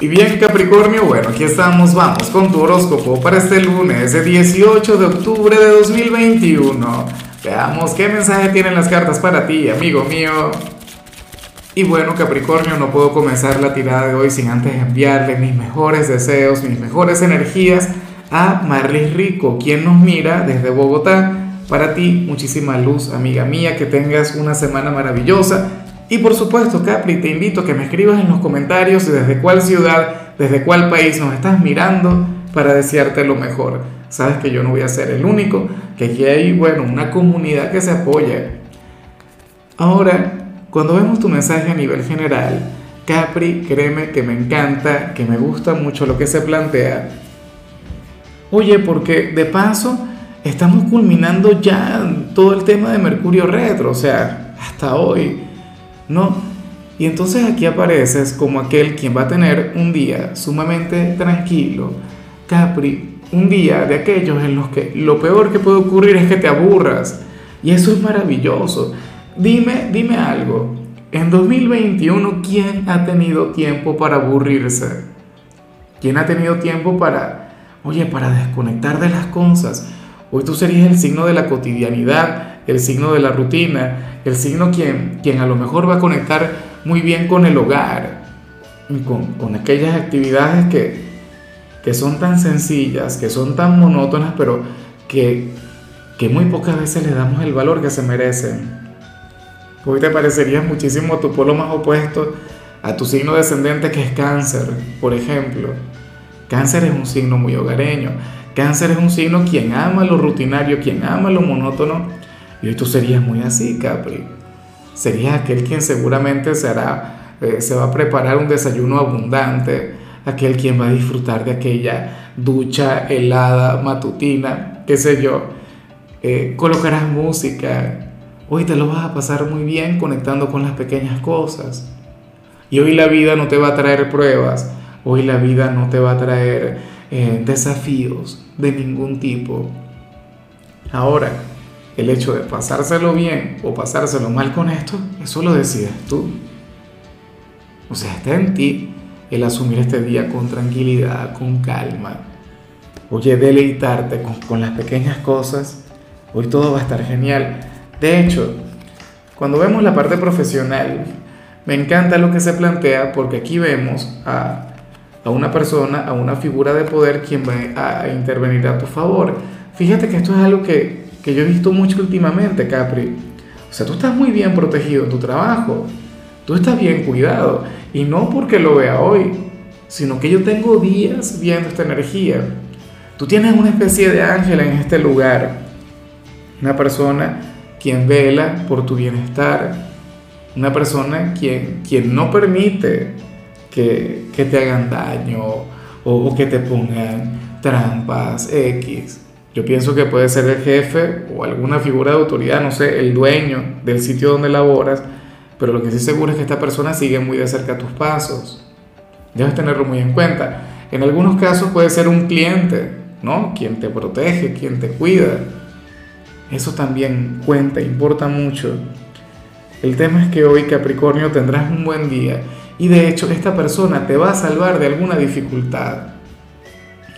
Y bien Capricornio, bueno, aquí estamos, vamos con tu horóscopo para este lunes, el 18 de octubre de 2021. Veamos qué mensaje tienen las cartas para ti, amigo mío. Y bueno Capricornio, no puedo comenzar la tirada de hoy sin antes enviarle mis mejores deseos, mis mejores energías a Marlis Rico, quien nos mira desde Bogotá. Para ti, muchísima luz, amiga mía, que tengas una semana maravillosa y por supuesto, Capri, te invito a que me escribas en los comentarios desde cuál ciudad, desde cuál país nos estás mirando para desearte lo mejor. Sabes que yo no voy a ser el único, que aquí hay, bueno, una comunidad que se apoya. Ahora, cuando vemos tu mensaje a nivel general, Capri, créeme que me encanta, que me gusta mucho lo que se plantea. Oye, porque de paso estamos culminando ya todo el tema de Mercurio retro, o sea, hasta hoy. No. Y entonces aquí apareces como aquel quien va a tener un día sumamente tranquilo, Capri, un día de aquellos en los que lo peor que puede ocurrir es que te aburras. Y eso es maravilloso. Dime, dime algo. En 2021, ¿quién ha tenido tiempo para aburrirse? ¿Quién ha tenido tiempo para, oye, para desconectar de las cosas? Hoy tú serías el signo de la cotidianidad, el signo de la rutina, el signo quien, quien a lo mejor va a conectar muy bien con el hogar, con, con aquellas actividades que, que son tan sencillas, que son tan monótonas, pero que, que muy pocas veces le damos el valor que se merecen. Hoy te parecerías muchísimo a tu polo más opuesto, a tu signo descendente que es cáncer, por ejemplo. Cáncer es un signo muy hogareño. Cáncer es un signo quien ama lo rutinario, quien ama lo monótono y hoy tú serías muy así, Capri. Serías aquel quien seguramente se, hará, eh, se va a preparar un desayuno abundante, aquel quien va a disfrutar de aquella ducha helada matutina, qué sé yo. Eh, colocarás música. Hoy te lo vas a pasar muy bien conectando con las pequeñas cosas. Y hoy la vida no te va a traer pruebas. Hoy la vida no te va a traer eh, desafíos de ningún tipo. Ahora, el hecho de pasárselo bien o pasárselo mal con esto, eso lo decides tú. O sea, está en ti el asumir este día con tranquilidad, con calma. Oye, deleitarte con, las pequeñas cosas. Hoy todo va a estar genial. De hecho, cuando vemos la parte profesional, me encanta lo que se plantea porque aquí vemos a, a una persona, a una figura de poder quien va a intervenir a tu favor. Fíjate que esto es algo que que yo he visto mucho últimamente, Capri. O sea, tú estás muy bien protegido en tu trabajo, tú estás bien cuidado, y no porque lo vea hoy, sino que yo tengo días viendo esta energía. Tú tienes una especie de ángel en este lugar, una persona quien vela por tu bienestar, una persona quien, quien no permite que, que te hagan daño o, o que te pongan trampas X. Yo pienso que puede ser el jefe o alguna figura de autoridad, no sé, el dueño del sitio donde laboras, pero lo que sí seguro es que esta persona sigue muy de cerca tus pasos. Debes tenerlo muy en cuenta. En algunos casos puede ser un cliente, ¿no? Quien te protege, quien te cuida. Eso también cuenta, importa mucho. El tema es que hoy Capricornio tendrás un buen día y de hecho esta persona te va a salvar de alguna dificultad.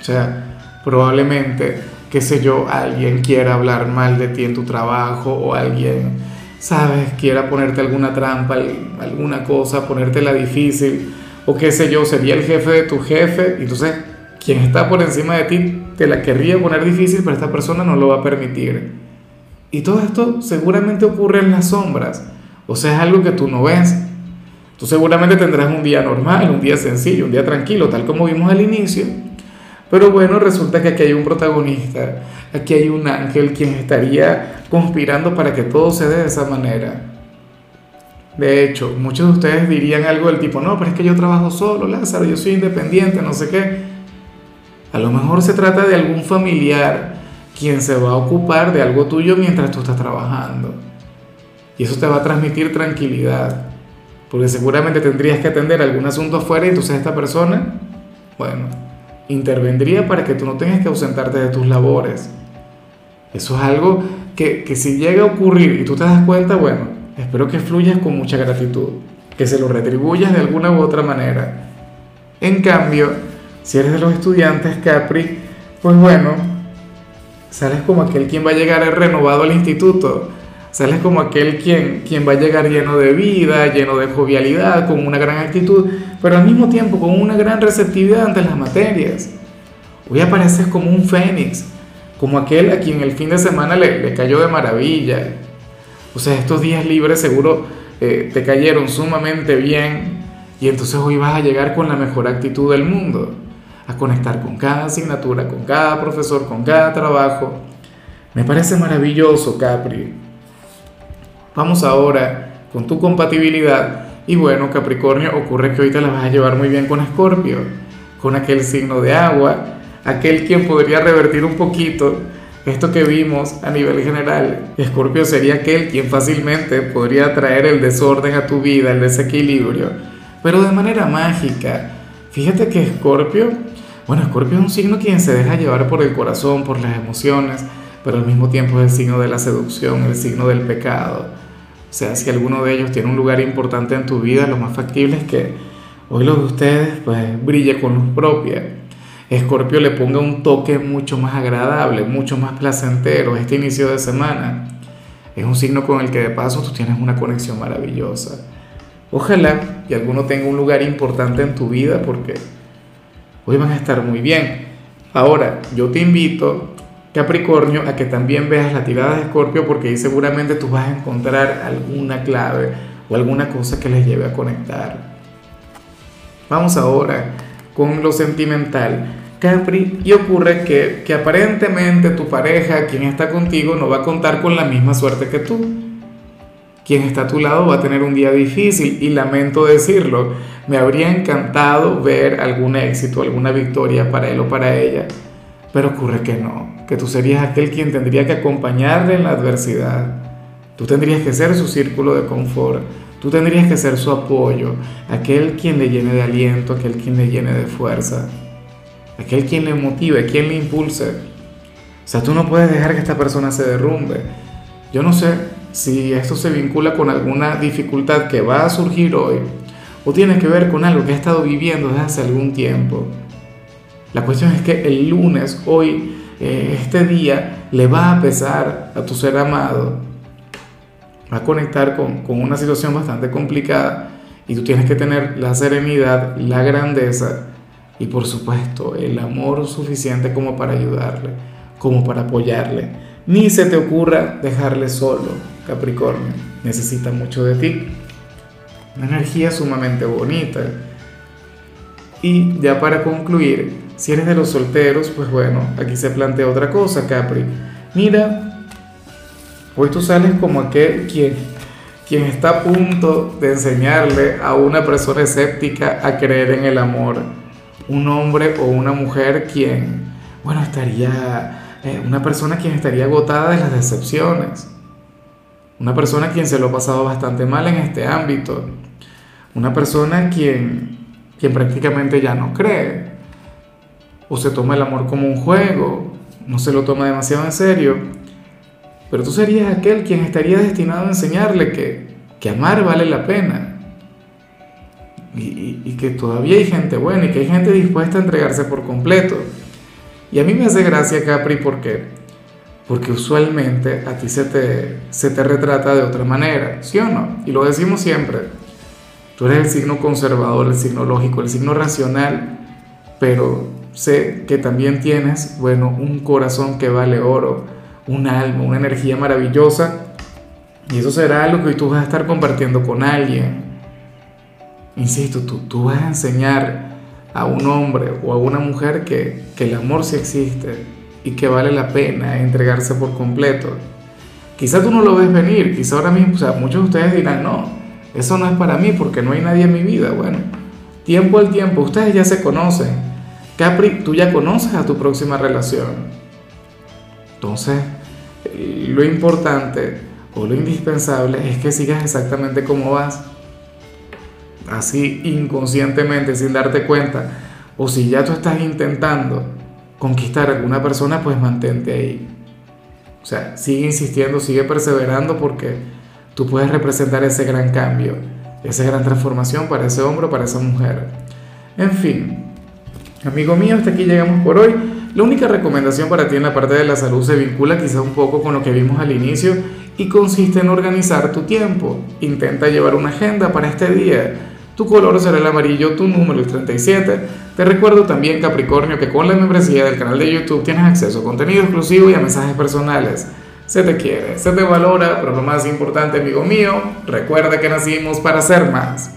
O sea, probablemente qué sé yo, alguien quiera hablar mal de ti en tu trabajo o alguien, sabes, quiera ponerte alguna trampa, alguna cosa, ponértela difícil o qué sé yo, sería el jefe de tu jefe, y entonces quien está por encima de ti te la querría poner difícil, pero esta persona no lo va a permitir. Y todo esto seguramente ocurre en las sombras, o sea, es algo que tú no ves. Tú seguramente tendrás un día normal, un día sencillo, un día tranquilo, tal como vimos al inicio, pero bueno, resulta que aquí hay un protagonista, aquí hay un ángel quien estaría conspirando para que todo se dé de esa manera. De hecho, muchos de ustedes dirían algo del tipo, no, pero es que yo trabajo solo, Lázaro, yo soy independiente, no sé qué. A lo mejor se trata de algún familiar quien se va a ocupar de algo tuyo mientras tú estás trabajando. Y eso te va a transmitir tranquilidad, porque seguramente tendrías que atender algún asunto afuera y entonces esta persona, bueno, intervendría para que tú no tengas que ausentarte de tus labores. Eso es algo que, que si llega a ocurrir y tú te das cuenta, bueno, espero que fluyas con mucha gratitud, que se lo retribuyas de alguna u otra manera. En cambio, si eres de los estudiantes Capri, pues bueno, sales como aquel quien va a llegar renovado al instituto, sales como aquel quien, quien va a llegar lleno de vida, lleno de jovialidad, con una gran actitud, pero al mismo tiempo con una gran receptividad ante las materias. Hoy apareces como un fénix, como aquel a quien el fin de semana le, le cayó de maravilla. O sea, estos días libres seguro eh, te cayeron sumamente bien y entonces hoy vas a llegar con la mejor actitud del mundo a conectar con cada asignatura, con cada profesor, con cada trabajo. Me parece maravilloso, Capri. Vamos ahora con tu compatibilidad. Y bueno, Capricornio, ocurre que hoy te la vas a llevar muy bien con Escorpio, con aquel signo de agua, aquel quien podría revertir un poquito esto que vimos a nivel general. Escorpio sería aquel quien fácilmente podría traer el desorden a tu vida, el desequilibrio, pero de manera mágica. Fíjate que Escorpio bueno, Escorpio es un signo quien se deja llevar por el corazón, por las emociones, pero al mismo tiempo es el signo de la seducción, el signo del pecado. O sea, si alguno de ellos tiene un lugar importante en tu vida, lo más factible es que hoy lo de ustedes pues brille con luz propia. Escorpio le ponga un toque mucho más agradable, mucho más placentero este inicio de semana. Es un signo con el que de paso tú tienes una conexión maravillosa. Ojalá que alguno tenga un lugar importante en tu vida porque hoy van a estar muy bien. Ahora, yo te invito, Capricornio, a que también veas la tirada de Escorpio porque ahí seguramente tú vas a encontrar alguna clave o alguna cosa que les lleve a conectar. Vamos ahora con lo sentimental. Capri, y ocurre que, que aparentemente tu pareja, quien está contigo, no va a contar con la misma suerte que tú quien está a tu lado va a tener un día difícil y lamento decirlo, me habría encantado ver algún éxito, alguna victoria para él o para ella, pero ocurre que no, que tú serías aquel quien tendría que acompañarle en la adversidad, tú tendrías que ser su círculo de confort, tú tendrías que ser su apoyo, aquel quien le llene de aliento, aquel quien le llene de fuerza, aquel quien le motive, quien le impulse. O sea, tú no puedes dejar que esta persona se derrumbe. Yo no sé si esto se vincula con alguna dificultad que va a surgir hoy o tiene que ver con algo que ha estado viviendo desde hace algún tiempo. La cuestión es que el lunes, hoy, eh, este día, le va a pesar a tu ser amado, va a conectar con, con una situación bastante complicada y tú tienes que tener la serenidad, la grandeza y por supuesto el amor suficiente como para ayudarle, como para apoyarle. Ni se te ocurra dejarle solo Capricornio, necesita mucho de ti. Una energía sumamente bonita. Y ya para concluir, si eres de los solteros, pues bueno, aquí se plantea otra cosa, Capri. Mira, hoy tú sales como aquel quien, quien está a punto de enseñarle a una persona escéptica a creer en el amor. Un hombre o una mujer quien, bueno, estaría, eh, una persona quien estaría agotada de las decepciones una persona quien se lo ha pasado bastante mal en este ámbito, una persona quien, quien prácticamente ya no cree, o se toma el amor como un juego, no se lo toma demasiado en serio, pero tú serías aquel quien estaría destinado a enseñarle que, que amar vale la pena. Y, que todavía hay gente buena y que hay gente dispuesta a entregarse por completo. Y a mí me hace gracia Capri porque porque usualmente a ti se te, se te retrata de otra manera, ¿sí o no? Y lo decimos siempre, tú eres el signo conservador, el signo lógico, el signo racional, pero sé que también tienes, bueno, un corazón que vale oro, un alma, una energía maravillosa, y eso será algo que tú vas a estar compartiendo con alguien. Insisto, tú, tú vas a enseñar a un hombre o a una mujer que, que el amor sí existe, y que vale la pena entregarse por completo. Quizá tú no lo ves venir, quizá ahora mismo, o sea, muchos de ustedes dirán, no, eso no es para mí porque no hay nadie en mi vida. Bueno, tiempo al tiempo, ustedes ya se conocen. Capri, tú ya conoces a tu próxima relación. Entonces, lo importante o lo indispensable es que sigas exactamente como vas. Así inconscientemente, sin darte cuenta. O si ya tú estás intentando conquistar a alguna persona, pues mantente ahí. O sea, sigue insistiendo, sigue perseverando porque tú puedes representar ese gran cambio, esa gran transformación para ese hombre o para esa mujer. En fin, amigo mío, hasta aquí llegamos por hoy. La única recomendación para ti en la parte de la salud se vincula quizá un poco con lo que vimos al inicio y consiste en organizar tu tiempo. Intenta llevar una agenda para este día. Tu color será el amarillo, tu número el 37. Te recuerdo también, Capricornio, que con la membresía del canal de YouTube tienes acceso a contenido exclusivo y a mensajes personales. Se te quiere, se te valora, pero lo más importante, amigo mío, recuerda que nacimos para ser más.